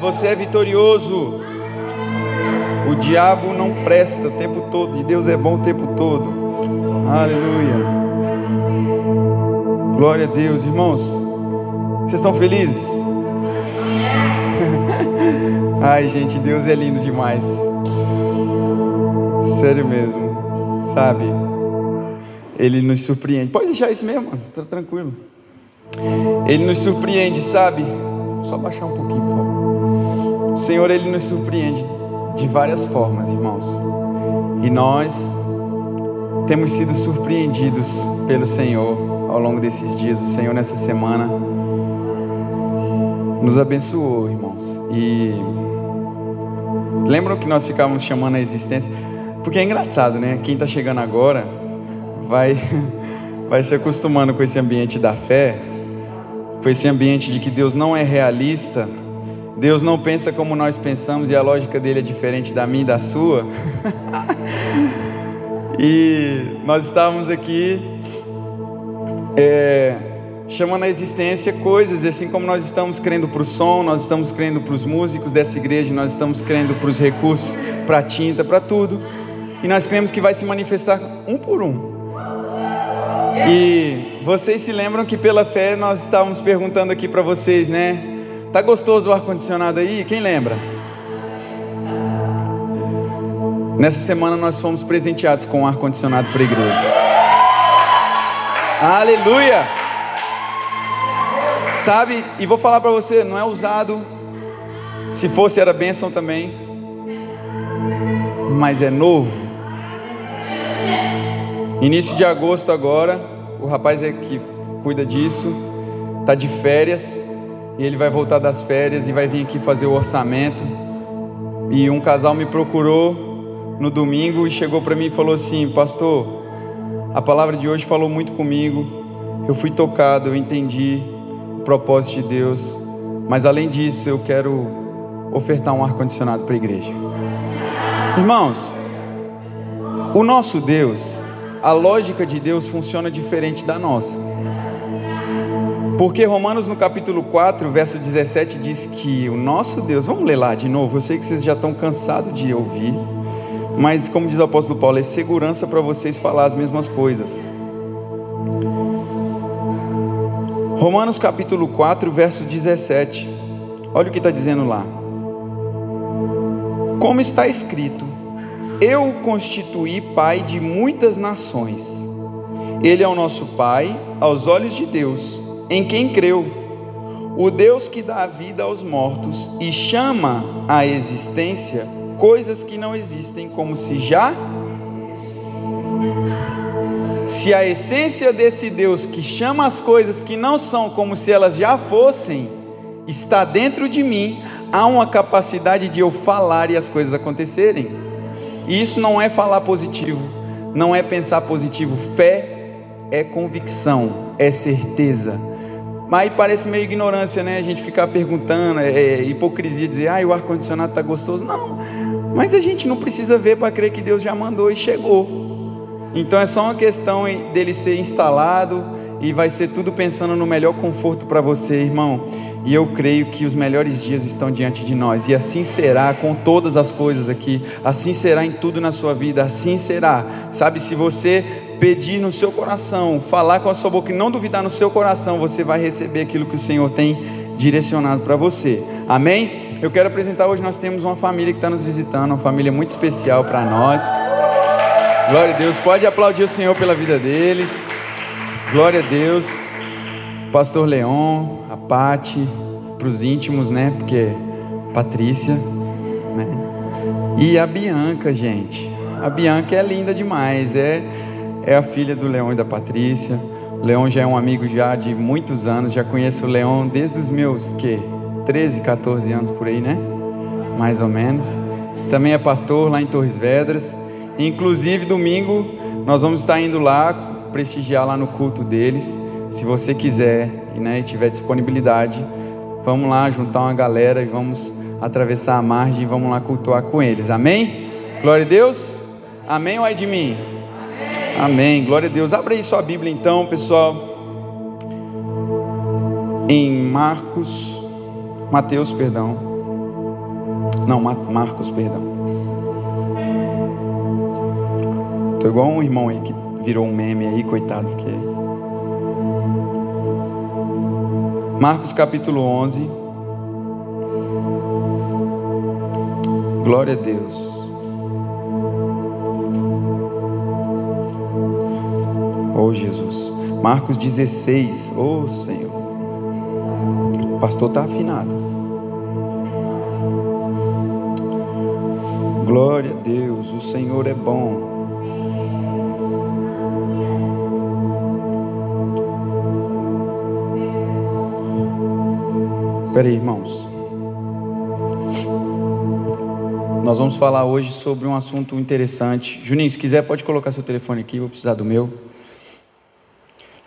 Você é vitorioso. O diabo não presta o tempo todo, e Deus é bom o tempo todo. Aleluia. Glória a Deus, irmãos. Vocês estão felizes? Ai, gente, Deus é lindo demais. Sério mesmo, sabe? Ele nos surpreende. Pode deixar isso mesmo, tá tranquilo. Ele nos surpreende, sabe? Só baixar um pouquinho, por favor. O Senhor ele nos surpreende de várias formas, irmãos. E nós temos sido surpreendidos pelo Senhor ao longo desses dias. O Senhor nessa semana nos abençoou, irmãos. E lembram que nós ficávamos chamando a existência? Porque é engraçado, né? Quem está chegando agora vai vai se acostumando com esse ambiente da fé, com esse ambiente de que Deus não é realista Deus não pensa como nós pensamos e a lógica dele é diferente da minha e da sua. e nós estávamos aqui é, chamando a existência coisas, assim como nós estamos crendo para o som, nós estamos crendo para os músicos dessa igreja, nós estamos crendo para os recursos, para a tinta, para tudo. E nós cremos que vai se manifestar um por um. E vocês se lembram que pela fé nós estávamos perguntando aqui para vocês, né? Tá gostoso o ar-condicionado aí? Quem lembra? Nessa semana nós fomos presenteados com um ar-condicionado para a igreja. Aleluia! Sabe, e vou falar para você, não é usado. Se fosse era bênção também. Mas é novo. Início de agosto agora, o rapaz é que cuida disso, tá de férias e ele vai voltar das férias e vai vir aqui fazer o orçamento. E um casal me procurou no domingo e chegou para mim e falou assim: Pastor, a palavra de hoje falou muito comigo. Eu fui tocado, eu entendi o propósito de Deus. Mas além disso, eu quero ofertar um ar-condicionado para a igreja. Irmãos, o nosso Deus, a lógica de Deus funciona diferente da nossa. Porque Romanos no capítulo 4, verso 17 diz que o nosso Deus, vamos ler lá de novo, eu sei que vocês já estão cansados de ouvir, mas como diz o apóstolo Paulo, é segurança para vocês falar as mesmas coisas. Romanos capítulo 4, verso 17, olha o que está dizendo lá. Como está escrito, eu o constituí pai de muitas nações. Ele é o nosso pai aos olhos de Deus em quem creu, o Deus que dá vida aos mortos e chama à existência coisas que não existem, como se já. Se a essência desse Deus que chama as coisas que não são como se elas já fossem, está dentro de mim, há uma capacidade de eu falar e as coisas acontecerem. E isso não é falar positivo, não é pensar positivo. Fé é convicção, é certeza mas parece meio ignorância, né? A gente ficar perguntando, é, é hipocrisia dizer, ah, o ar-condicionado está gostoso. Não, mas a gente não precisa ver para crer que Deus já mandou e chegou. Então é só uma questão dele ser instalado e vai ser tudo pensando no melhor conforto para você, irmão. E eu creio que os melhores dias estão diante de nós, e assim será com todas as coisas aqui, assim será em tudo na sua vida, assim será. Sabe, se você pedir no seu coração, falar com a sua boca e não duvidar no seu coração, você vai receber aquilo que o Senhor tem direcionado para você. Amém? Eu quero apresentar hoje nós temos uma família que está nos visitando, uma família muito especial para nós. Glória a Deus. Pode aplaudir o Senhor pela vida deles. Glória a Deus. Pastor Leon, a Pati, para os íntimos, né? Porque Patrícia, né? E a Bianca, gente. A Bianca é linda demais. É é a filha do Leão e da Patrícia. O Leão já é um amigo já de muitos anos, já conheço o Leão desde os meus que 13, 14 anos por aí, né? Mais ou menos. Também é pastor lá em Torres Vedras. Inclusive domingo nós vamos estar indo lá prestigiar lá no culto deles. Se você quiser né, e tiver disponibilidade, vamos lá juntar uma galera e vamos atravessar a margem e vamos lá cultuar com eles. Amém? Glória a Deus. Amém ou é de mim? Amém. Glória a Deus. Abra aí sua Bíblia então, pessoal. Em Marcos, Mateus, perdão. Não, Marcos, perdão. Tô igual um irmão aí que virou um meme aí, coitado que Marcos capítulo 11. Glória a Deus. Oh Jesus. Marcos 16. Oh Senhor. O pastor está afinado. Glória a Deus. O Senhor é bom. Espera aí, irmãos. Nós vamos falar hoje sobre um assunto interessante. Juninho, se quiser, pode colocar seu telefone aqui, vou precisar do meu.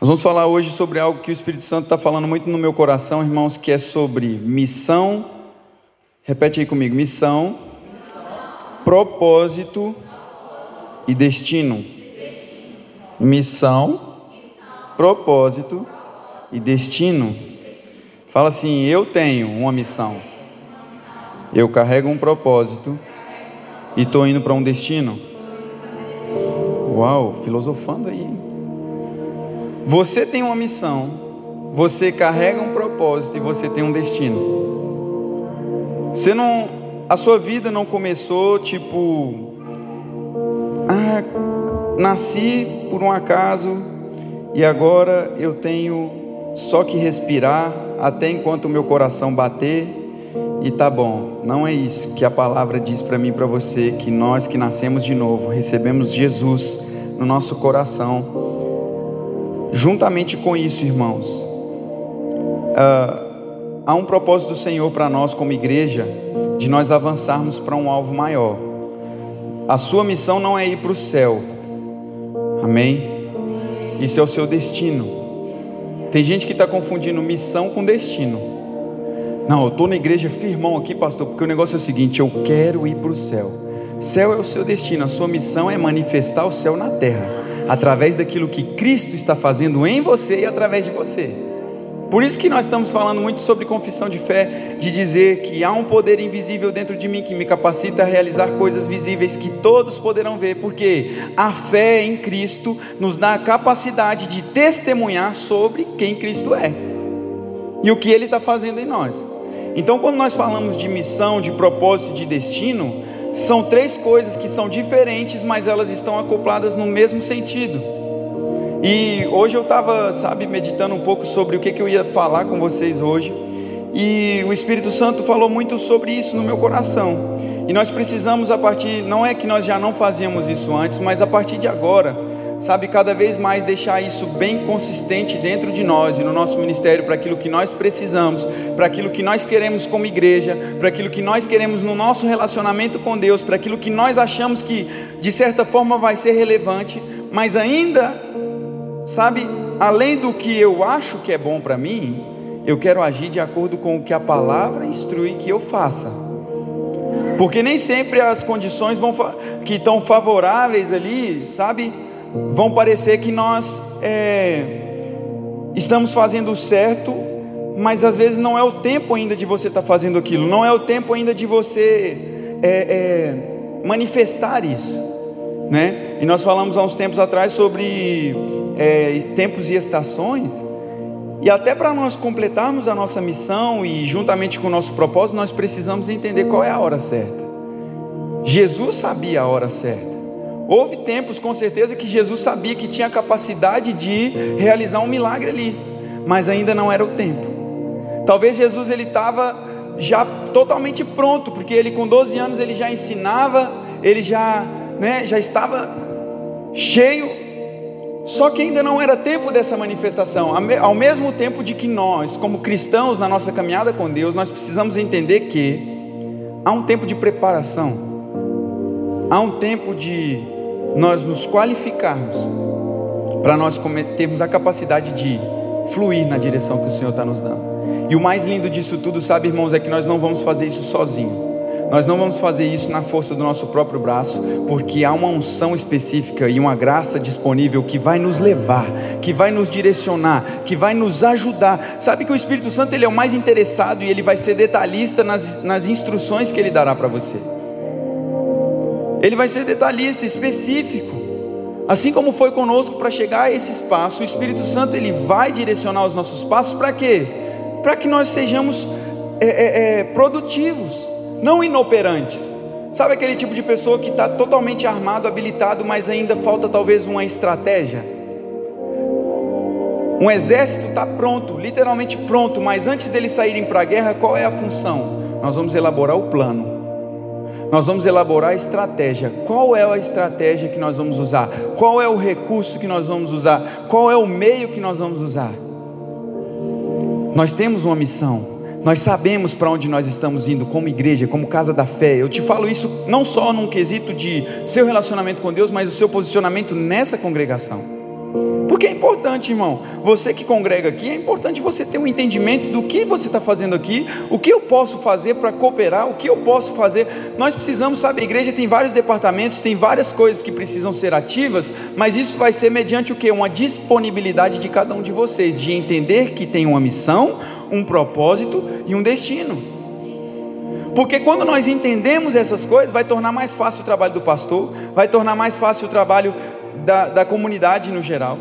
Nós vamos falar hoje sobre algo que o Espírito Santo está falando muito no meu coração, irmãos, que é sobre missão. Repete aí comigo: missão, missão. Propósito, propósito e destino. Missão, missão, propósito e destino. Fala assim: Eu tenho uma missão. Eu carrego um propósito e estou indo para um destino. Uau, filosofando aí. Você tem uma missão, você carrega um propósito e você tem um destino. Você não, a sua vida não começou tipo, ah, nasci por um acaso e agora eu tenho só que respirar até enquanto o meu coração bater e tá bom. Não é isso que a palavra diz para mim para você, que nós que nascemos de novo, recebemos Jesus no nosso coração. Juntamente com isso, irmãos, uh, há um propósito do Senhor para nós como igreja, de nós avançarmos para um alvo maior. A sua missão não é ir para o céu, amém? Isso é o seu destino. Tem gente que está confundindo missão com destino. Não, eu estou na igreja firmão aqui, pastor, porque o negócio é o seguinte: eu quero ir para o céu. Céu é o seu destino, a sua missão é manifestar o céu na terra, através daquilo que Cristo está fazendo em você e através de você. Por isso que nós estamos falando muito sobre confissão de fé, de dizer que há um poder invisível dentro de mim que me capacita a realizar coisas visíveis que todos poderão ver, porque a fé em Cristo nos dá a capacidade de testemunhar sobre quem Cristo é e o que Ele está fazendo em nós. Então, quando nós falamos de missão, de propósito, de destino, são três coisas que são diferentes, mas elas estão acopladas no mesmo sentido. E hoje eu estava, sabe, meditando um pouco sobre o que, que eu ia falar com vocês hoje. E o Espírito Santo falou muito sobre isso no meu coração. E nós precisamos, a partir, não é que nós já não fazíamos isso antes, mas a partir de agora, sabe, cada vez mais deixar isso bem consistente dentro de nós e no nosso ministério, para aquilo que nós precisamos, para aquilo que nós queremos como igreja, para aquilo que nós queremos no nosso relacionamento com Deus, para aquilo que nós achamos que de certa forma vai ser relevante, mas ainda Sabe, além do que eu acho que é bom para mim, eu quero agir de acordo com o que a palavra instrui que eu faça. Porque nem sempre as condições vão, que estão favoráveis ali, sabe, vão parecer que nós é, estamos fazendo o certo, mas às vezes não é o tempo ainda de você estar tá fazendo aquilo, não é o tempo ainda de você é, é, manifestar isso, né? E nós falamos há uns tempos atrás sobre é, tempos e estações, e até para nós completarmos a nossa missão e juntamente com o nosso propósito, nós precisamos entender qual é a hora certa. Jesus sabia a hora certa. Houve tempos, com certeza, que Jesus sabia que tinha a capacidade de realizar um milagre ali, mas ainda não era o tempo. Talvez Jesus ele estava já totalmente pronto, porque ele com 12 anos ele já ensinava, ele já, né, já estava cheio. Só que ainda não era tempo dessa manifestação, ao mesmo tempo de que nós, como cristãos na nossa caminhada com Deus, nós precisamos entender que há um tempo de preparação, há um tempo de nós nos qualificarmos para nós termos a capacidade de fluir na direção que o Senhor está nos dando. E o mais lindo disso tudo, sabe, irmãos, é que nós não vamos fazer isso sozinhos. Nós não vamos fazer isso na força do nosso próprio braço, porque há uma unção específica e uma graça disponível que vai nos levar, que vai nos direcionar, que vai nos ajudar. Sabe que o Espírito Santo ele é o mais interessado e ele vai ser detalhista nas, nas instruções que ele dará para você. Ele vai ser detalhista, específico. Assim como foi conosco para chegar a esse espaço, o Espírito Santo ele vai direcionar os nossos passos para quê? Para que nós sejamos é, é, é, produtivos não inoperantes. Sabe aquele tipo de pessoa que está totalmente armado, habilitado, mas ainda falta talvez uma estratégia? Um exército está pronto, literalmente pronto, mas antes deles saírem para a guerra, qual é a função? Nós vamos elaborar o plano. Nós vamos elaborar a estratégia. Qual é a estratégia que nós vamos usar? Qual é o recurso que nós vamos usar? Qual é o meio que nós vamos usar? Nós temos uma missão. Nós sabemos para onde nós estamos indo como igreja, como casa da fé. Eu te falo isso não só num quesito de seu relacionamento com Deus, mas o seu posicionamento nessa congregação. Porque é importante, irmão, você que congrega aqui, é importante você ter um entendimento do que você está fazendo aqui, o que eu posso fazer para cooperar, o que eu posso fazer. Nós precisamos, sabe, a igreja tem vários departamentos, tem várias coisas que precisam ser ativas, mas isso vai ser mediante o que? Uma disponibilidade de cada um de vocês, de entender que tem uma missão, um propósito e um destino. Porque quando nós entendemos essas coisas, vai tornar mais fácil o trabalho do pastor, vai tornar mais fácil o trabalho da, da comunidade no geral.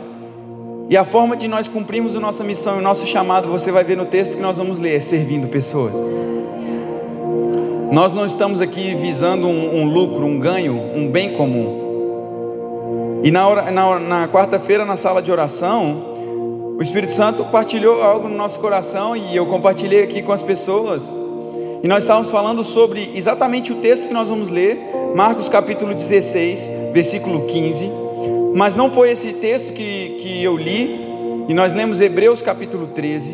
E a forma de nós cumprirmos a nossa missão e o nosso chamado, você vai ver no texto que nós vamos ler, é servindo pessoas. Nós não estamos aqui visando um, um lucro, um ganho, um bem comum. E na, na, na quarta-feira, na sala de oração, o Espírito Santo partilhou algo no nosso coração e eu compartilhei aqui com as pessoas. E nós estávamos falando sobre exatamente o texto que nós vamos ler, Marcos capítulo 16, versículo 15. Mas não foi esse texto que, que eu li, e nós lemos Hebreus capítulo 13.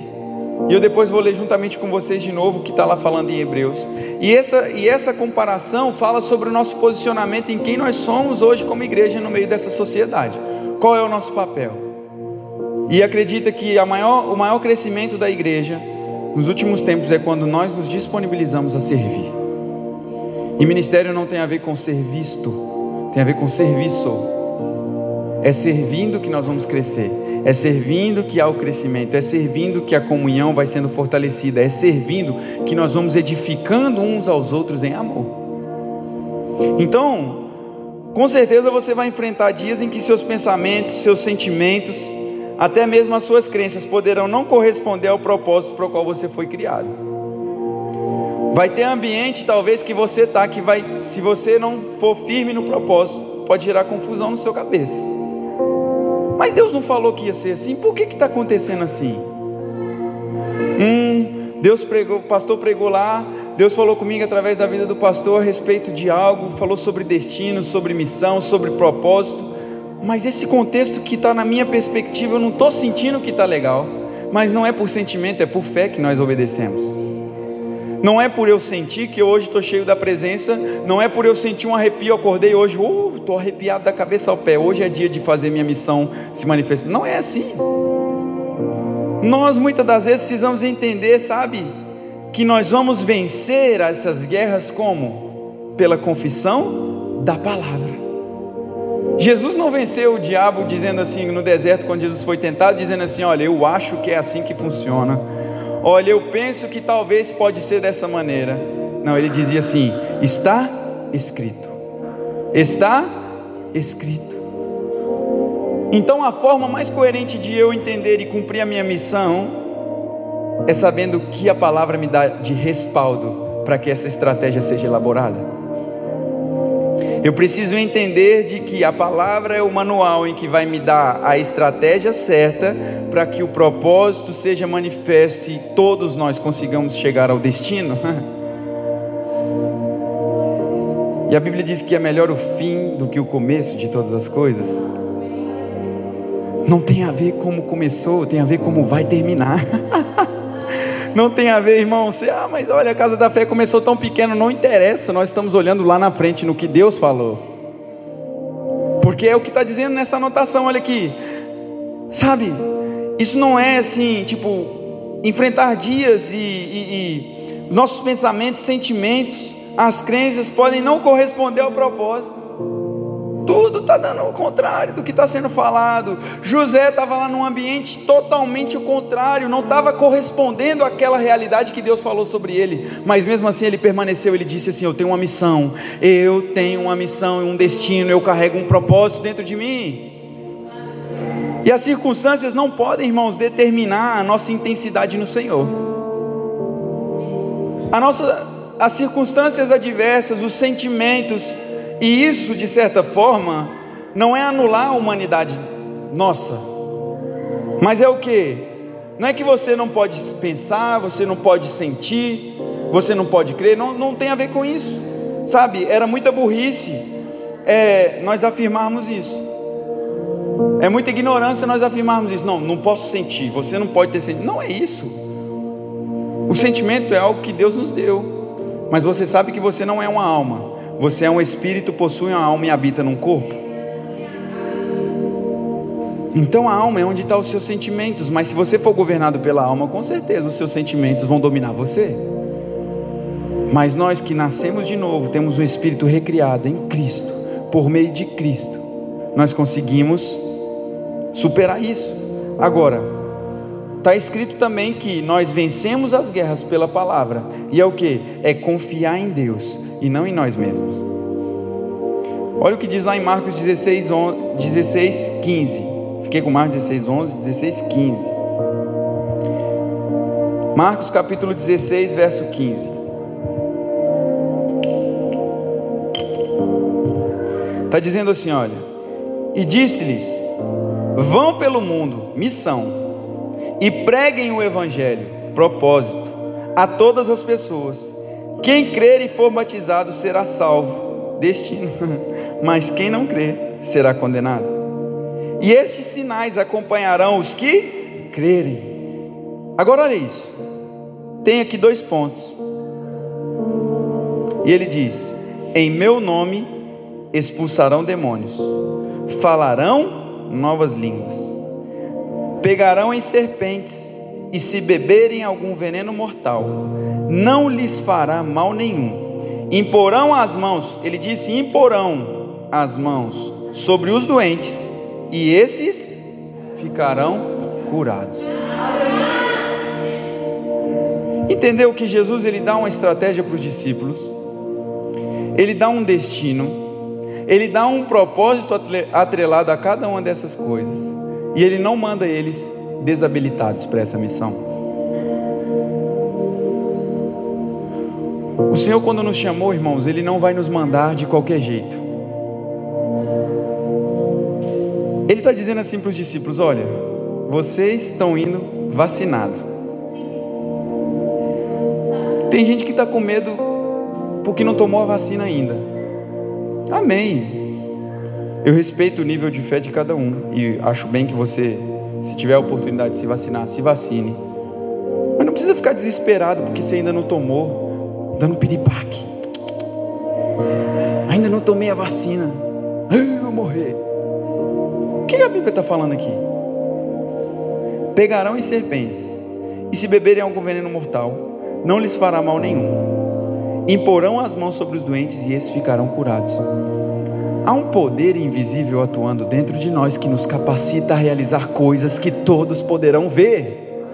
E eu depois vou ler juntamente com vocês de novo o que está lá falando em Hebreus. E essa, e essa comparação fala sobre o nosso posicionamento em quem nós somos hoje como igreja no meio dessa sociedade. Qual é o nosso papel? E acredita que maior, o maior crescimento da igreja nos últimos tempos é quando nós nos disponibilizamos a servir. E ministério não tem a ver com ser visto, tem a ver com serviço. É servindo que nós vamos crescer. É servindo que há o crescimento, é servindo que a comunhão vai sendo fortalecida, é servindo que nós vamos edificando uns aos outros em amor. Então, com certeza você vai enfrentar dias em que seus pensamentos, seus sentimentos, até mesmo as suas crenças poderão não corresponder ao propósito para o qual você foi criado. Vai ter ambiente, talvez, que você está, que vai, se você não for firme no propósito, pode gerar confusão no seu cabeça. Mas Deus não falou que ia ser assim, por que está acontecendo assim? Hum, Deus pregou, o pastor pregou lá, Deus falou comigo através da vida do pastor a respeito de algo, falou sobre destino, sobre missão, sobre propósito. Mas esse contexto que está na minha perspectiva, eu não estou sentindo que está legal. Mas não é por sentimento, é por fé que nós obedecemos. Não é por eu sentir que hoje estou cheio da presença. Não é por eu sentir um arrepio, acordei hoje, estou uh, arrepiado da cabeça ao pé. Hoje é dia de fazer minha missão se manifestar. Não é assim. Nós muitas das vezes precisamos entender, sabe, que nós vamos vencer essas guerras como? Pela confissão da palavra. Jesus não venceu o diabo dizendo assim no deserto, quando Jesus foi tentado, dizendo assim: Olha, eu acho que é assim que funciona. Olha, eu penso que talvez pode ser dessa maneira. Não, ele dizia assim: Está escrito. Está escrito. Então a forma mais coerente de eu entender e cumprir a minha missão é sabendo que a palavra me dá de respaldo para que essa estratégia seja elaborada. Eu preciso entender de que a palavra é o manual em que vai me dar a estratégia certa para que o propósito seja manifesto e todos nós consigamos chegar ao destino. E a Bíblia diz que é melhor o fim do que o começo de todas as coisas. Não tem a ver como começou, tem a ver como vai terminar. Não tem a ver, irmão. Você, ah, mas olha, a casa da fé começou tão pequeno, não interessa. Nós estamos olhando lá na frente no que Deus falou. Porque é o que está dizendo nessa anotação, olha aqui. Sabe, isso não é assim, tipo, enfrentar dias e, e, e nossos pensamentos, sentimentos as crenças podem não corresponder ao propósito. Tudo está dando o contrário do que está sendo falado. José estava lá num ambiente totalmente o contrário, não estava correspondendo àquela realidade que Deus falou sobre ele. Mas mesmo assim ele permaneceu, ele disse assim: Eu tenho uma missão, eu tenho uma missão e um destino, eu carrego um propósito dentro de mim. E as circunstâncias não podem, irmãos, determinar a nossa intensidade no Senhor. A nossa, as circunstâncias adversas, os sentimentos, e isso, de certa forma, não é anular a humanidade nossa, mas é o que? Não é que você não pode pensar, você não pode sentir, você não pode crer, não, não tem a ver com isso, sabe? Era muita burrice é, nós afirmarmos isso. É muita ignorância nós afirmarmos isso. Não, não posso sentir, você não pode ter sentimento. Não é isso. O sentimento é algo que Deus nos deu, mas você sabe que você não é uma alma. Você é um espírito, possui uma alma e habita num corpo. Então a alma é onde estão os seus sentimentos, mas se você for governado pela alma, com certeza os seus sentimentos vão dominar você. Mas nós que nascemos de novo, temos um espírito recriado em Cristo, por meio de Cristo, nós conseguimos superar isso. Agora, está escrito também que nós vencemos as guerras pela palavra, e é o que? É confiar em Deus e não em nós mesmos. Olha o que diz lá em Marcos 16, 11, 16 15. Fiquei com Marcos 16, 11, 16, 15. Marcos capítulo 16, verso 15. Está dizendo assim: olha, e disse-lhes: vão pelo mundo, missão, e preguem o evangelho, propósito, a todas as pessoas. Quem crer e for batizado será salvo, destino, mas quem não crer será condenado. E estes sinais acompanharão os que crerem. Agora olha isso. Tem aqui dois pontos. E ele diz: Em meu nome expulsarão demônios, falarão novas línguas, pegarão em serpentes, e se beberem algum veneno mortal, não lhes fará mal nenhum. Imporão as mãos, ele disse: imporão as mãos sobre os doentes, e esses ficarão curados. Entendeu que Jesus ele dá uma estratégia para os discípulos, ele dá um destino, ele dá um propósito atrelado a cada uma dessas coisas, e ele não manda eles desabilitados para essa missão. O Senhor, quando nos chamou, irmãos, Ele não vai nos mandar de qualquer jeito. Ele está dizendo assim para os discípulos: Olha, vocês estão indo vacinados. Tem gente que está com medo porque não tomou a vacina ainda. Amém. Eu respeito o nível de fé de cada um e acho bem que você, se tiver a oportunidade de se vacinar, se vacine. Mas não precisa ficar desesperado porque você ainda não tomou dando piripaque. Ainda não tomei a vacina. Ai, vou morrer. O que a Bíblia está falando aqui? Pegarão em serpentes, e se beberem algum veneno mortal, não lhes fará mal nenhum. Imporão as mãos sobre os doentes e esses ficarão curados. Há um poder invisível atuando dentro de nós que nos capacita a realizar coisas que todos poderão ver.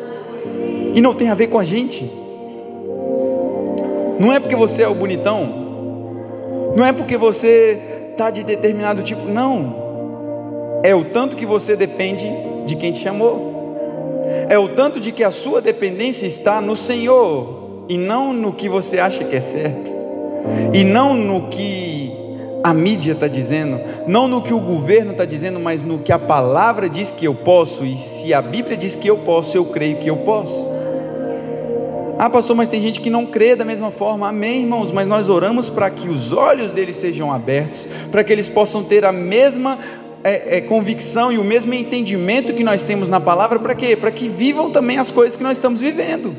E não tem a ver com a gente. Não é porque você é o bonitão, não é porque você está de determinado tipo, não. É o tanto que você depende de quem te chamou. É o tanto de que a sua dependência está no Senhor e não no que você acha que é certo, e não no que a mídia está dizendo, não no que o governo está dizendo, mas no que a palavra diz que eu posso, e se a Bíblia diz que eu posso, eu creio que eu posso. Ah, pastor, mas tem gente que não crê da mesma forma. Amém, irmãos, mas nós oramos para que os olhos deles sejam abertos, para que eles possam ter a mesma é, é, convicção e o mesmo entendimento que nós temos na palavra, para quê? Para que vivam também as coisas que nós estamos vivendo.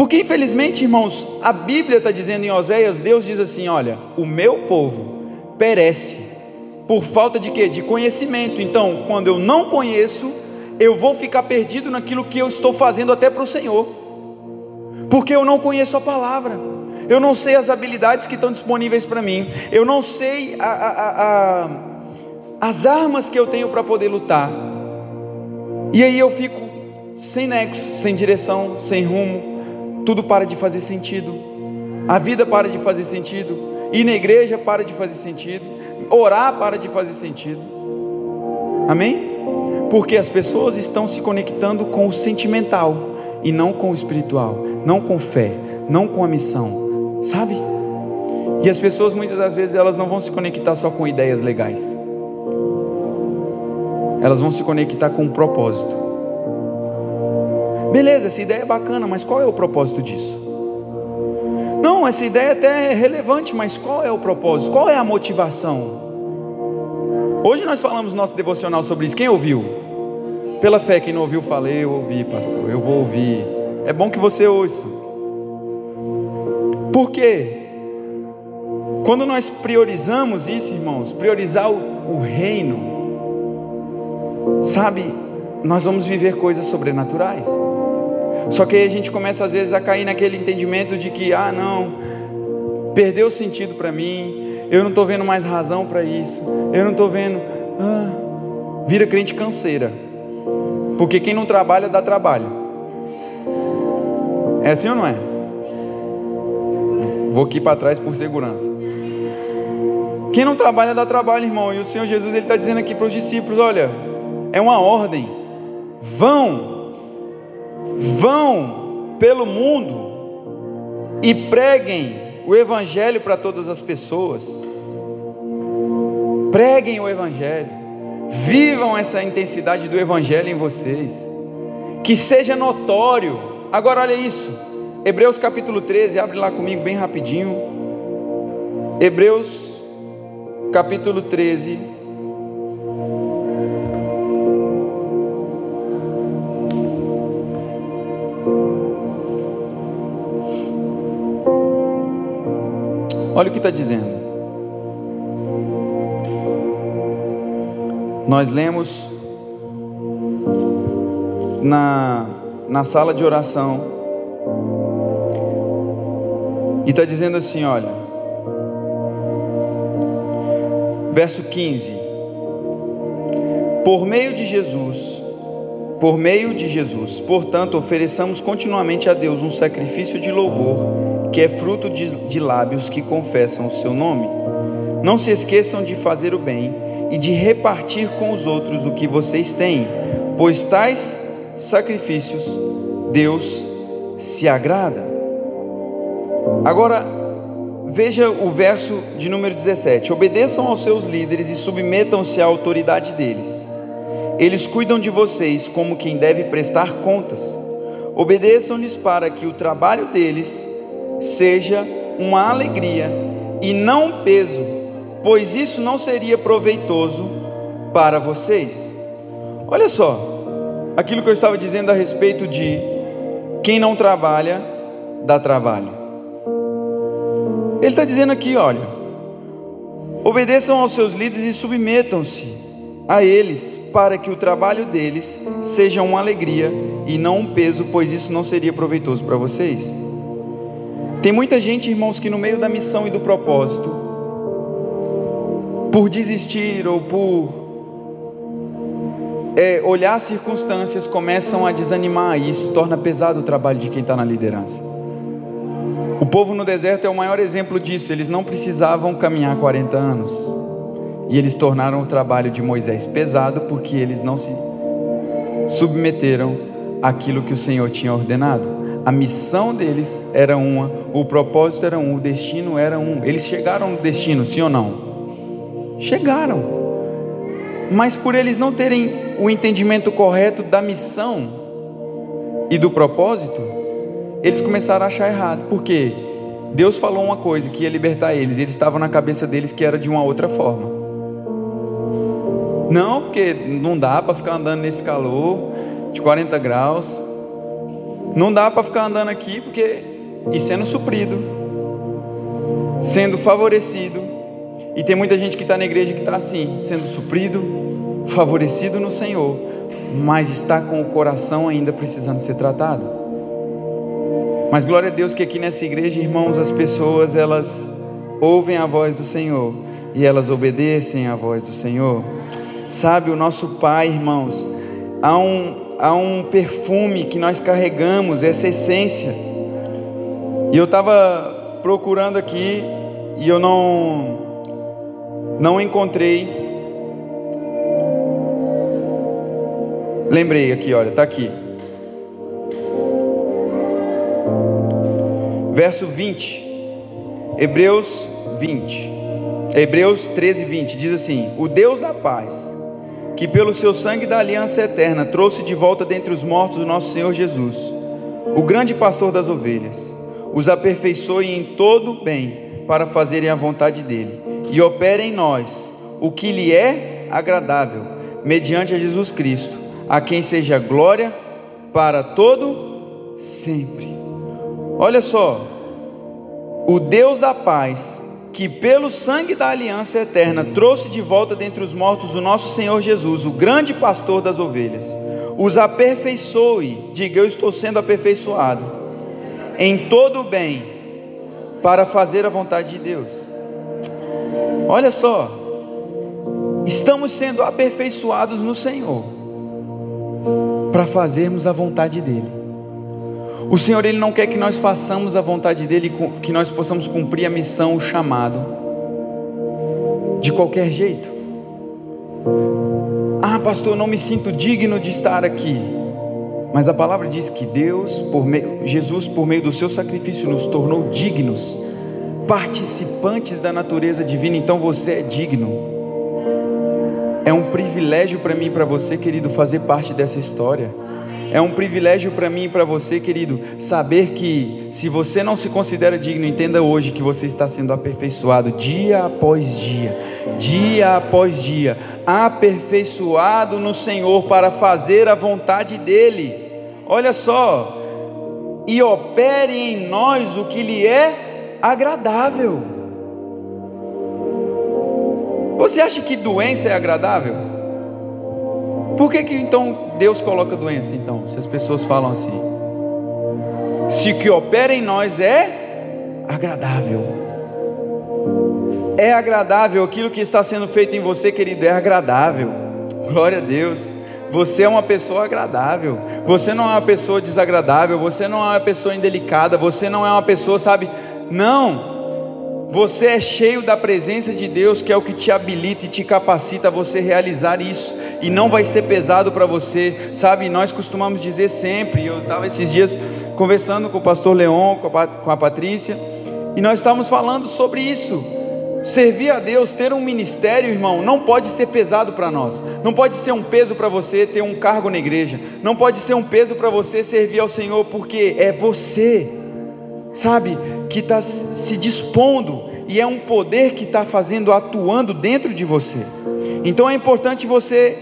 Porque infelizmente, irmãos, a Bíblia está dizendo em Oséias, Deus diz assim: olha, o meu povo perece por falta de quê? De conhecimento. Então, quando eu não conheço, eu vou ficar perdido naquilo que eu estou fazendo até para o Senhor porque eu não conheço a palavra. Eu não sei as habilidades que estão disponíveis para mim. Eu não sei a, a, a, as armas que eu tenho para poder lutar. E aí eu fico sem nexo, sem direção, sem rumo. Tudo para de fazer sentido. A vida para de fazer sentido. Ir na igreja para de fazer sentido. Orar para de fazer sentido. Amém? Porque as pessoas estão se conectando com o sentimental e não com o espiritual, não com fé, não com a missão, sabe? E as pessoas muitas das vezes elas não vão se conectar só com ideias legais. Elas vão se conectar com um propósito. Beleza, essa ideia é bacana, mas qual é o propósito disso? Não, essa ideia até é relevante, mas qual é o propósito? Qual é a motivação? Hoje nós falamos no nosso devocional sobre isso. Quem ouviu? Pela fé, quem não ouviu, falei, eu ouvi, pastor, eu vou ouvir. É bom que você ouça. Por quê? Quando nós priorizamos isso, irmãos, priorizar o, o reino, sabe, nós vamos viver coisas sobrenaturais. Só que aí a gente começa às vezes a cair naquele entendimento de que, ah, não, perdeu o sentido para mim, eu não estou vendo mais razão para isso, eu não estou vendo. Ah, vira crente canseira, porque quem não trabalha dá trabalho. É assim ou não é? Vou aqui para trás por segurança. Quem não trabalha dá trabalho, irmão. E o Senhor Jesus ele está dizendo aqui para os discípulos: olha, é uma ordem. Vão, vão pelo mundo e preguem o Evangelho para todas as pessoas. Preguem o Evangelho. Vivam essa intensidade do Evangelho em vocês. Que seja notório. Agora, olha isso. Hebreus capítulo 13, abre lá comigo bem rapidinho. Hebreus capítulo 13. Olha o que está dizendo. Nós lemos na, na sala de oração e está dizendo assim: olha, verso 15: Por meio de Jesus, por meio de Jesus, portanto, ofereçamos continuamente a Deus um sacrifício de louvor que é fruto de, de lábios que confessam o seu nome. Não se esqueçam de fazer o bem e de repartir com os outros o que vocês têm, pois tais sacrifícios Deus se agrada. Agora, veja o verso de número 17: Obedeçam aos seus líderes e submetam-se à autoridade deles. Eles cuidam de vocês como quem deve prestar contas. Obedeçam-lhes para que o trabalho deles seja uma alegria e não um peso, pois isso não seria proveitoso para vocês. Olha só, aquilo que eu estava dizendo a respeito de quem não trabalha, dá trabalho. Ele está dizendo aqui, olha, obedeçam aos seus líderes e submetam-se a eles, para que o trabalho deles seja uma alegria e não um peso, pois isso não seria proveitoso para vocês. Tem muita gente, irmãos, que no meio da missão e do propósito, por desistir ou por é, olhar as circunstâncias, começam a desanimar, e isso torna pesado o trabalho de quem está na liderança. O povo no deserto é o maior exemplo disso. Eles não precisavam caminhar 40 anos. E eles tornaram o trabalho de Moisés pesado porque eles não se submeteram àquilo que o Senhor tinha ordenado. A missão deles era uma, o propósito era um, o destino era um. Eles chegaram no destino, sim ou não? Chegaram. Mas por eles não terem o entendimento correto da missão e do propósito, eles começaram a achar errado. Por quê? Deus falou uma coisa que ia libertar eles, e eles estavam na cabeça deles que era de uma outra forma. Não, porque não dá para ficar andando nesse calor de 40 graus. Não dá para ficar andando aqui porque e sendo suprido, sendo favorecido. E tem muita gente que está na igreja que está assim, sendo suprido, favorecido no Senhor, mas está com o coração ainda precisando ser tratado. Mas glória a Deus que aqui nessa igreja, irmãos, as pessoas elas ouvem a voz do Senhor e elas obedecem à voz do Senhor. Sabe, o nosso Pai, irmãos, há um, há um perfume que nós carregamos, essa essência. E eu estava procurando aqui e eu não não encontrei. Lembrei aqui, olha, está aqui. Verso 20. Hebreus 20. Hebreus 13, 20 diz assim: O Deus da paz, que pelo seu sangue da aliança eterna trouxe de volta dentre os mortos o nosso Senhor Jesus, o grande pastor das ovelhas, os aperfeiçoe em todo bem para fazerem a vontade dele e opere em nós o que lhe é agradável, mediante a Jesus Cristo, a quem seja glória para todo sempre. Olha só, o Deus da paz que pelo sangue da aliança eterna trouxe de volta dentre os mortos o nosso Senhor Jesus, o grande pastor das ovelhas, os aperfeiçoe, diga eu estou sendo aperfeiçoado, em todo o bem, para fazer a vontade de Deus. Olha só, estamos sendo aperfeiçoados no Senhor, para fazermos a vontade dEle. O Senhor ele não quer que nós façamos a vontade dele, que nós possamos cumprir a missão, o chamado, de qualquer jeito. Ah, pastor, eu não me sinto digno de estar aqui. Mas a palavra diz que Deus, por meio, Jesus, por meio do seu sacrifício, nos tornou dignos, participantes da natureza divina. Então você é digno. É um privilégio para mim e para você, querido, fazer parte dessa história. É um privilégio para mim e para você, querido, saber que se você não se considera digno, entenda hoje que você está sendo aperfeiçoado dia após dia, dia após dia, aperfeiçoado no Senhor para fazer a vontade dEle. Olha só, e opere em nós o que lhe é agradável. Você acha que doença é agradável? Por que, que então Deus coloca doença? Então, se as pessoas falam assim, se o que opera em nós é agradável, é agradável aquilo que está sendo feito em você, querido, é agradável. Glória a Deus. Você é uma pessoa agradável. Você não é uma pessoa desagradável. Você não é uma pessoa indelicada. Você não é uma pessoa, sabe? Não. Você é cheio da presença de Deus, que é o que te habilita e te capacita a você realizar isso, e não vai ser pesado para você, sabe? Nós costumamos dizer sempre. Eu estava esses dias conversando com o pastor Leon, com a Patrícia, e nós estávamos falando sobre isso. Servir a Deus, ter um ministério, irmão, não pode ser pesado para nós. Não pode ser um peso para você ter um cargo na igreja. Não pode ser um peso para você servir ao Senhor, porque é você, sabe? Que está se dispondo e é um poder que está fazendo, atuando dentro de você. Então é importante você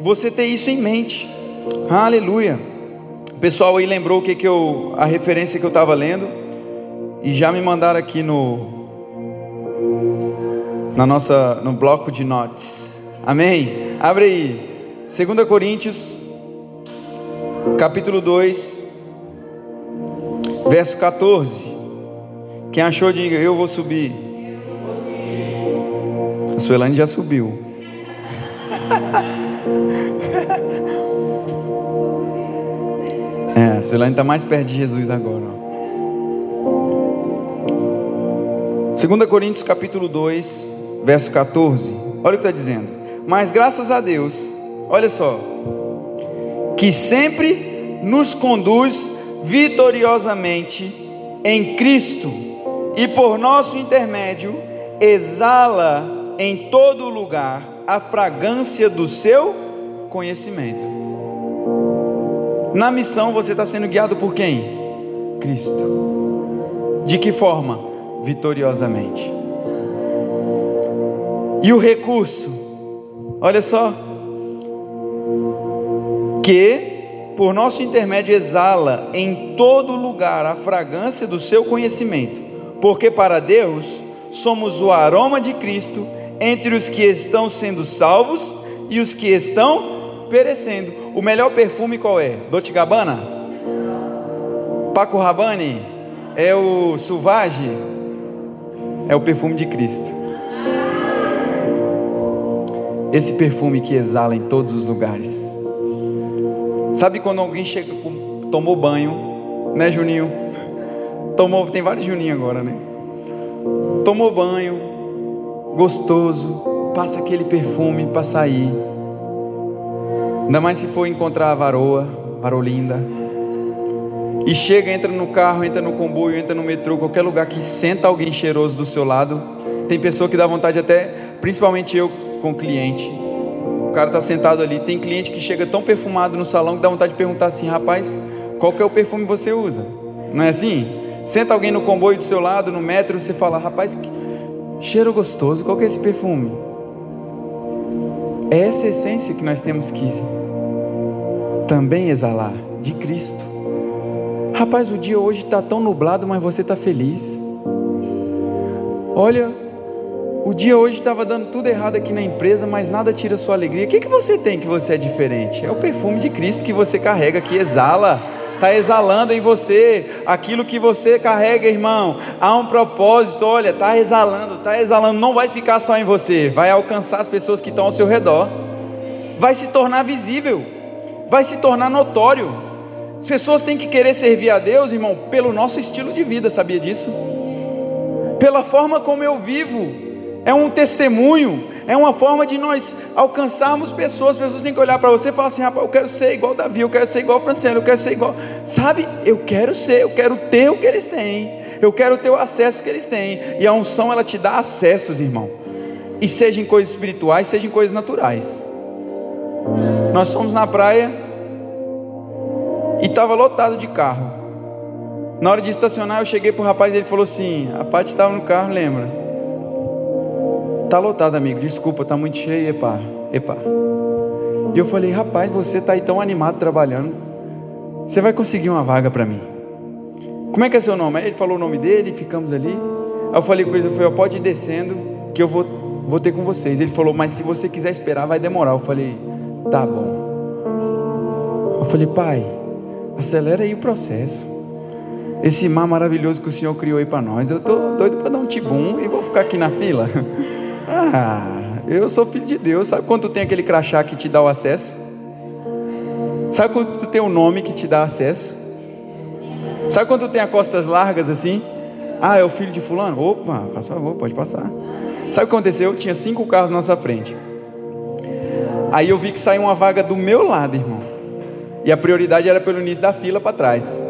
você ter isso em mente. Aleluia. O pessoal aí lembrou o que, que eu a referência que eu estava lendo e já me mandaram aqui no na nossa no bloco de notes. Amém. Abre aí. 2 Coríntios capítulo 2 verso 14. Quem achou, diga: Eu vou subir. A Suelane já subiu. É, a Suelane está mais perto de Jesus agora. 2 Coríntios capítulo 2, verso 14. Olha o que está dizendo. Mas graças a Deus, olha só, que sempre nos conduz vitoriosamente em Cristo e por nosso intermédio exala em todo lugar a fragrância do seu conhecimento. Na missão você está sendo guiado por quem? Cristo. De que forma? Vitoriosamente. E o recurso? Olha só. Que por nosso intermédio exala em todo lugar a fragrância do seu conhecimento porque para Deus somos o aroma de Cristo entre os que estão sendo salvos e os que estão perecendo. O melhor perfume qual é? Dolce Gabbana? Paco Rabanne é o Suvage, é o perfume de Cristo. Esse perfume que exala em todos os lugares. Sabe quando alguém chega, tomou banho, né, Juninho? Tomou, tem vários Juninho agora, né? Tomou banho, gostoso, passa aquele perfume para sair. Ainda mais se for encontrar a varoa, varolinda. E chega, entra no carro, entra no comboio, entra no metrô, qualquer lugar que senta alguém cheiroso do seu lado. Tem pessoa que dá vontade até, principalmente eu com cliente. O cara está sentado ali. Tem cliente que chega tão perfumado no salão que dá vontade de perguntar assim: rapaz, qual que é o perfume que você usa? Não é assim? Senta alguém no comboio do seu lado, no metro, você fala: rapaz, que cheiro gostoso, qual que é esse perfume? É essa essência que nós temos que também exalar de Cristo. Rapaz, o dia hoje está tão nublado, mas você está feliz. Olha, o dia hoje estava dando tudo errado aqui na empresa, mas nada tira sua alegria. O que, que você tem que você é diferente? É o perfume de Cristo que você carrega, que exala. Está exalando em você aquilo que você carrega, irmão. Há um propósito, olha, está exalando, está exalando. Não vai ficar só em você, vai alcançar as pessoas que estão ao seu redor. Vai se tornar visível, vai se tornar notório. As pessoas têm que querer servir a Deus, irmão, pelo nosso estilo de vida, sabia disso? Pela forma como eu vivo é um testemunho, é uma forma de nós alcançarmos pessoas. As pessoas têm que olhar para você e falar assim: rapaz, eu quero ser igual Davi, eu quero ser igual Franciano, eu quero ser igual. Sabe, eu quero ser, eu quero ter o que eles têm, eu quero ter o acesso que eles têm. E a unção, ela te dá acessos, irmão, e seja em coisas espirituais, seja em coisas naturais. Nós fomos na praia e estava lotado de carro. Na hora de estacionar, eu cheguei para o rapaz e ele falou assim: a parte estava no carro, lembra? Tá lotado, amigo. Desculpa, tá muito cheio, epa, epa. E eu falei, rapaz, você tá aí tão animado trabalhando. Você vai conseguir uma vaga para mim. Como é que é seu nome? Aí ele falou o nome dele, ficamos ali. Aí eu falei com ele, eu falei, pode ir descendo, que eu vou, vou ter com vocês. Ele falou, mas se você quiser esperar, vai demorar. Eu falei, tá bom. Eu falei, pai, acelera aí o processo. Esse mar maravilhoso que o Senhor criou aí para nós. Eu tô doido para dar um tibum e vou ficar aqui na fila. Ah, eu sou filho de Deus. Sabe quando tem aquele crachá que te dá o acesso? Sabe quando tu tem um nome que te dá acesso? Sabe quando tem as costas largas assim? Ah, é o filho de fulano? Opa, faz favor, pode passar. Sabe o que aconteceu? Tinha cinco carros na nossa frente. Aí eu vi que saiu uma vaga do meu lado, irmão. E a prioridade era pelo início da fila para trás.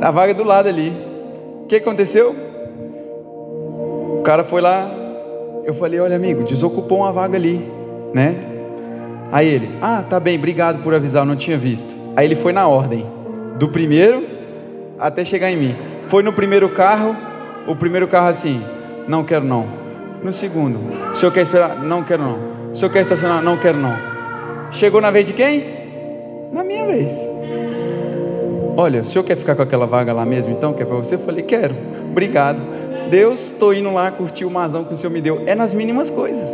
A vaga do lado ali. O que aconteceu? O cara foi lá, eu falei: Olha, amigo, desocupou uma vaga ali, né? Aí ele: Ah, tá bem, obrigado por avisar, não tinha visto. Aí ele foi na ordem, do primeiro até chegar em mim. Foi no primeiro carro, o primeiro carro assim: Não quero não. No segundo: O senhor quer esperar? Não quero não. O senhor quer estacionar? Não quero não. Chegou na vez de quem? Na minha vez. Olha, o senhor quer ficar com aquela vaga lá mesmo então? Que é para você? Eu falei: Quero, obrigado. Deus, estou indo lá curtir o mazão que o Senhor me deu. É nas mínimas coisas.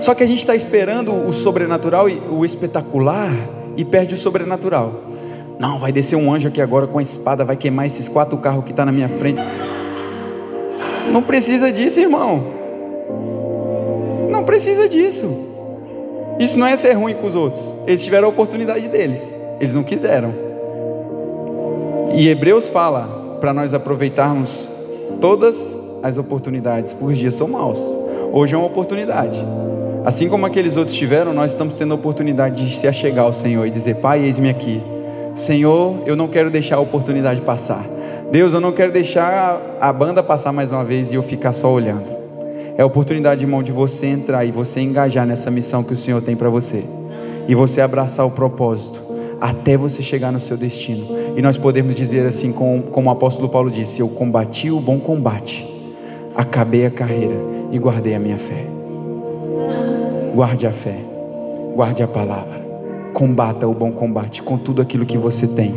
Só que a gente está esperando o sobrenatural e o espetacular e perde o sobrenatural. Não, vai descer um anjo aqui agora com a espada, vai queimar esses quatro carros que estão tá na minha frente. Não precisa disso, irmão. Não precisa disso. Isso não é ser ruim com os outros. Eles tiveram a oportunidade deles. Eles não quiseram. E Hebreus fala para nós aproveitarmos todas as oportunidades por dia são maus. Hoje é uma oportunidade. Assim como aqueles outros tiveram, nós estamos tendo a oportunidade de se achegar ao Senhor e dizer: Pai, eis-me aqui. Senhor, eu não quero deixar a oportunidade passar. Deus, eu não quero deixar a banda passar mais uma vez e eu ficar só olhando. É a oportunidade, irmão, de você entrar e você engajar nessa missão que o Senhor tem para você. E você abraçar o propósito até você chegar no seu destino. E nós podemos dizer assim, como, como o apóstolo Paulo disse: Eu combati o bom combate acabei a carreira e guardei a minha fé. Guarde a fé, guarde a palavra, combata o bom combate com tudo aquilo que você tem.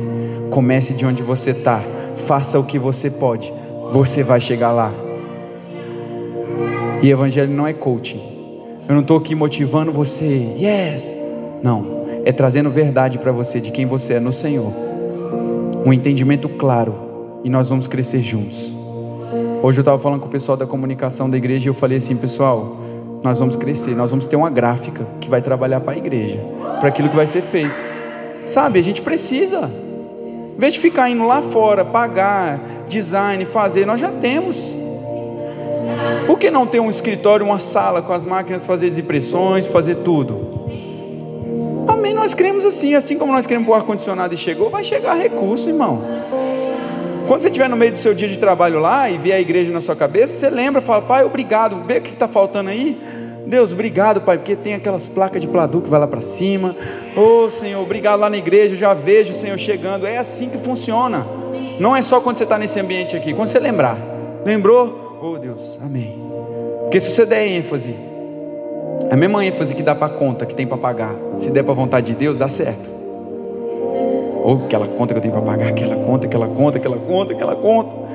Comece de onde você está, faça o que você pode, você vai chegar lá. E evangelho não é coaching. Eu não estou aqui motivando você, yes. Não, é trazendo verdade para você de quem você é no Senhor. Um entendimento claro e nós vamos crescer juntos. Hoje eu estava falando com o pessoal da comunicação da igreja e eu falei assim, pessoal, nós vamos crescer, nós vamos ter uma gráfica que vai trabalhar para a igreja, para aquilo que vai ser feito. Sabe, a gente precisa. Em vez de ficar indo lá fora, pagar, design, fazer, nós já temos. Por que não ter um escritório, uma sala com as máquinas, fazer as impressões, fazer tudo? Nós cremos assim, assim como nós cremos o ar-condicionado e chegou, vai chegar recurso, irmão. Quando você estiver no meio do seu dia de trabalho lá e vier a igreja na sua cabeça, você lembra, fala, pai, obrigado, vê o que está faltando aí. Deus, obrigado, Pai, porque tem aquelas placas de pladu que vai lá para cima. Oh, Senhor, obrigado lá na igreja, eu já vejo o Senhor chegando. É assim que funciona. Não é só quando você está nesse ambiente aqui, quando você lembrar. Lembrou? Oh, Deus, amém. Porque se você der ênfase, a mesma ênfase que dá para a conta, que tem para pagar, se der para a vontade de Deus, dá certo. Ou oh, aquela conta que eu tenho para pagar, aquela conta, aquela conta, aquela conta, aquela conta.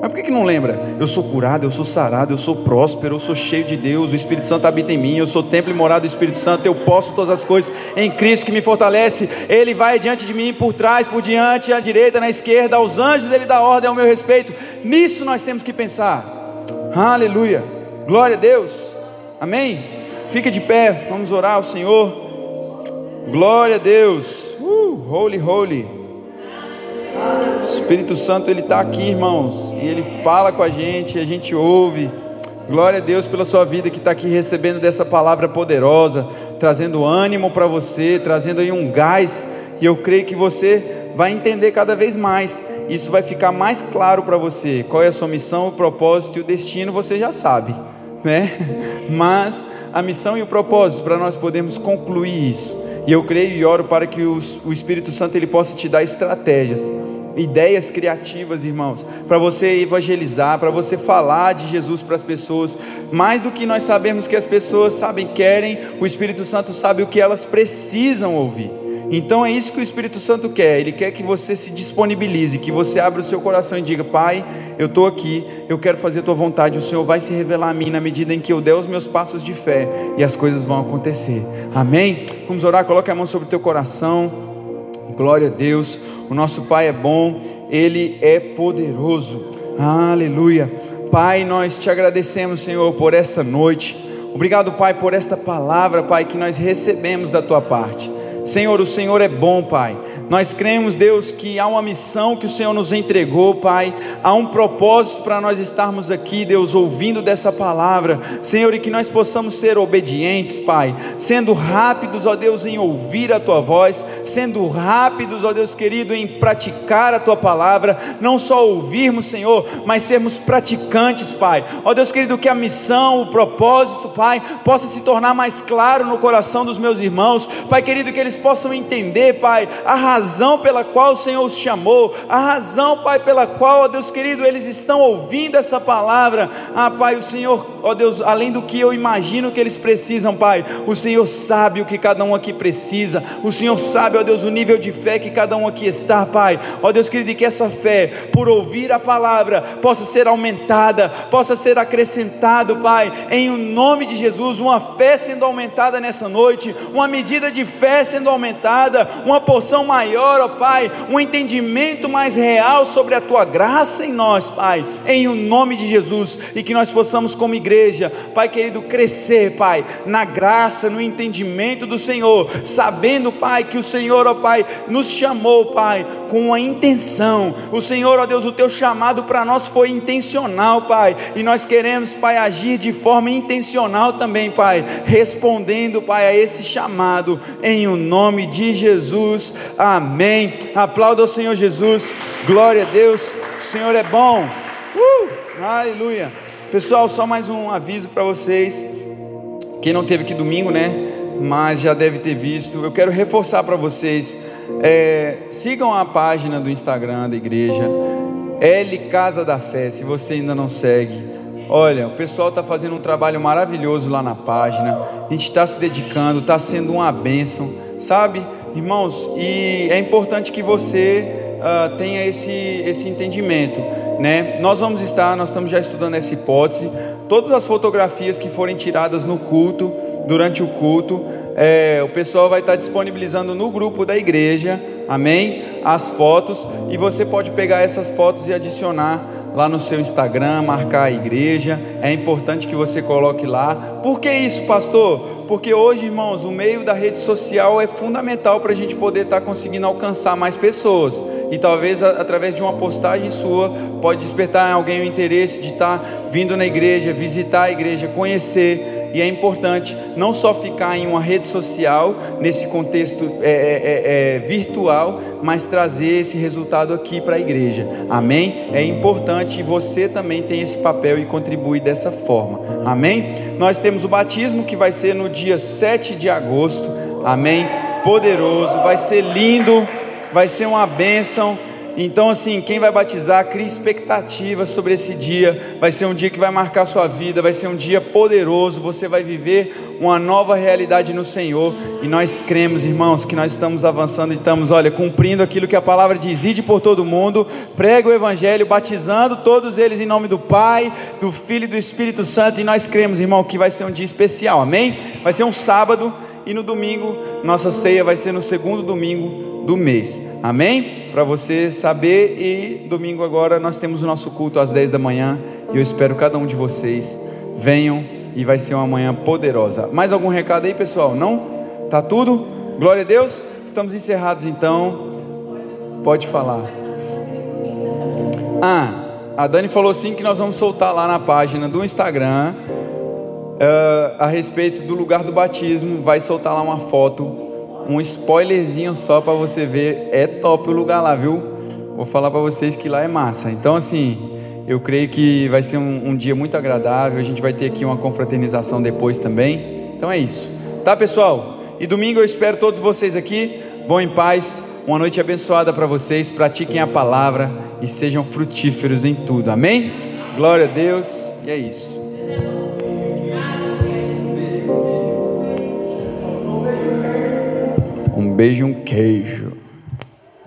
Mas por que, que não lembra? Eu sou curado, eu sou sarado, eu sou próspero, eu sou cheio de Deus, o Espírito Santo habita em mim, eu sou templo e morada do Espírito Santo, eu posso todas as coisas em Cristo que me fortalece, Ele vai diante de mim, por trás, por diante, à direita, na esquerda, aos anjos Ele dá ordem ao meu respeito. Nisso nós temos que pensar. Aleluia. Glória a Deus. Amém? Fica de pé, vamos orar ao Senhor. Glória a Deus. Uh, holy, holy. O Espírito Santo ele está aqui, irmãos, e ele fala com a gente, a gente ouve. Glória a Deus pela sua vida que está aqui recebendo dessa palavra poderosa, trazendo ânimo para você, trazendo aí um gás, e eu creio que você vai entender cada vez mais. Isso vai ficar mais claro para você. Qual é a sua missão, o propósito e o destino, você já sabe, né? Mas a missão e o propósito para nós podermos concluir isso. E eu creio e oro para que o Espírito Santo ele possa te dar estratégias ideias criativas, irmãos, para você evangelizar, para você falar de Jesus para as pessoas, mais do que nós sabemos que as pessoas sabem, querem, o Espírito Santo sabe o que elas precisam ouvir. Então é isso que o Espírito Santo quer, ele quer que você se disponibilize, que você abra o seu coração e diga: Pai, eu estou aqui, eu quero fazer a tua vontade, o Senhor vai se revelar a mim na medida em que eu der os meus passos de fé e as coisas vão acontecer. Amém? Vamos orar, coloque a mão sobre o teu coração. Glória a Deus. O nosso Pai é bom, Ele é poderoso. Aleluia. Pai, nós te agradecemos, Senhor, por essa noite. Obrigado, Pai, por esta palavra, Pai, que nós recebemos da tua parte. Senhor, o Senhor é bom, Pai. Nós cremos, Deus, que há uma missão que o Senhor nos entregou, Pai. Há um propósito para nós estarmos aqui, Deus, ouvindo dessa palavra, Senhor, e que nós possamos ser obedientes, Pai. Sendo rápidos, ó Deus, em ouvir a tua voz, sendo rápidos, ó Deus querido, em praticar a tua palavra. Não só ouvirmos, Senhor, mas sermos praticantes, Pai. Ó Deus querido, que a missão, o propósito, Pai, possa se tornar mais claro no coração dos meus irmãos. Pai querido, que eles possam entender, Pai, a razão pela qual o Senhor os chamou, a razão, Pai, pela qual, ó Deus querido, eles estão ouvindo essa palavra. Ah, Pai, o Senhor, ó Deus, além do que eu imagino que eles precisam, Pai, o Senhor sabe o que cada um aqui precisa, o Senhor sabe, ó Deus, o nível de fé que cada um aqui está, Pai. Ó Deus querido, e que essa fé, por ouvir a palavra, possa ser aumentada, possa ser acrescentado, Pai, em o nome de Jesus, uma fé sendo aumentada nessa noite, uma medida de fé sendo aumentada, uma porção maior maior, ó Pai, um entendimento mais real sobre a tua graça em nós, Pai, em o nome de Jesus, e que nós possamos, como igreja, Pai querido, crescer, Pai, na graça, no entendimento do Senhor, sabendo, Pai, que o Senhor, ó Pai, nos chamou, Pai, com uma intenção. O Senhor, ó Deus, o teu chamado para nós foi intencional, Pai, e nós queremos, Pai, agir de forma intencional também, Pai, respondendo, Pai, a esse chamado, em o nome de Jesus. Amém. Aplauda o Senhor Jesus. Glória a Deus. O Senhor é bom. Uh, aleluia. Pessoal, só mais um aviso para vocês. Quem não teve aqui domingo, né? Mas já deve ter visto. Eu quero reforçar para vocês. É, sigam a página do Instagram da igreja. L Casa da Fé. Se você ainda não segue. Olha, o pessoal está fazendo um trabalho maravilhoso lá na página. A gente está se dedicando, está sendo uma bênção, sabe? Irmãos, e é importante que você uh, tenha esse, esse entendimento. Né? Nós vamos estar, nós estamos já estudando essa hipótese. Todas as fotografias que forem tiradas no culto, durante o culto, é, o pessoal vai estar disponibilizando no grupo da igreja, amém? as fotos e você pode pegar essas fotos e adicionar lá no seu Instagram, marcar a igreja. É importante que você coloque lá. Por que isso, pastor? Porque hoje, irmãos, o meio da rede social é fundamental para a gente poder estar tá conseguindo alcançar mais pessoas. E talvez através de uma postagem sua pode despertar em alguém o interesse de estar tá vindo na igreja, visitar a igreja, conhecer e é importante não só ficar em uma rede social, nesse contexto é, é, é, é virtual, mas trazer esse resultado aqui para a igreja. Amém? É importante você também tem esse papel e contribui dessa forma. Amém? Nós temos o batismo que vai ser no dia 7 de agosto. Amém? Poderoso, vai ser lindo, vai ser uma bênção. Então, assim, quem vai batizar, cria expectativa sobre esse dia. Vai ser um dia que vai marcar sua vida, vai ser um dia poderoso. Você vai viver uma nova realidade no Senhor. E nós cremos, irmãos, que nós estamos avançando e estamos, olha, cumprindo aquilo que a palavra diz: ide por todo mundo, prega o Evangelho, batizando todos eles em nome do Pai, do Filho e do Espírito Santo. E nós cremos, irmão, que vai ser um dia especial, amém? Vai ser um sábado e no domingo, nossa ceia vai ser no segundo domingo do mês. Amém? Para você saber. E domingo agora nós temos o nosso culto às 10 da manhã. E eu espero cada um de vocês venham e vai ser uma manhã poderosa. Mais algum recado aí, pessoal? Não? Tá tudo? Glória a Deus. Estamos encerrados então. Pode falar. Ah, a Dani falou sim que nós vamos soltar lá na página do Instagram uh, a respeito do lugar do batismo. Vai soltar lá uma foto um spoilerzinho só para você ver. É top o lugar lá, viu? Vou falar para vocês que lá é massa. Então, assim, eu creio que vai ser um, um, dia muito agradável. A gente vai ter aqui uma confraternização depois também. Então é isso. Tá, pessoal? E domingo eu espero todos vocês aqui. Vão em paz. Uma noite abençoada para vocês. Pratiquem a palavra e sejam frutíferos em tudo. Amém? Glória a Deus. E é isso. Beijo e um queijo.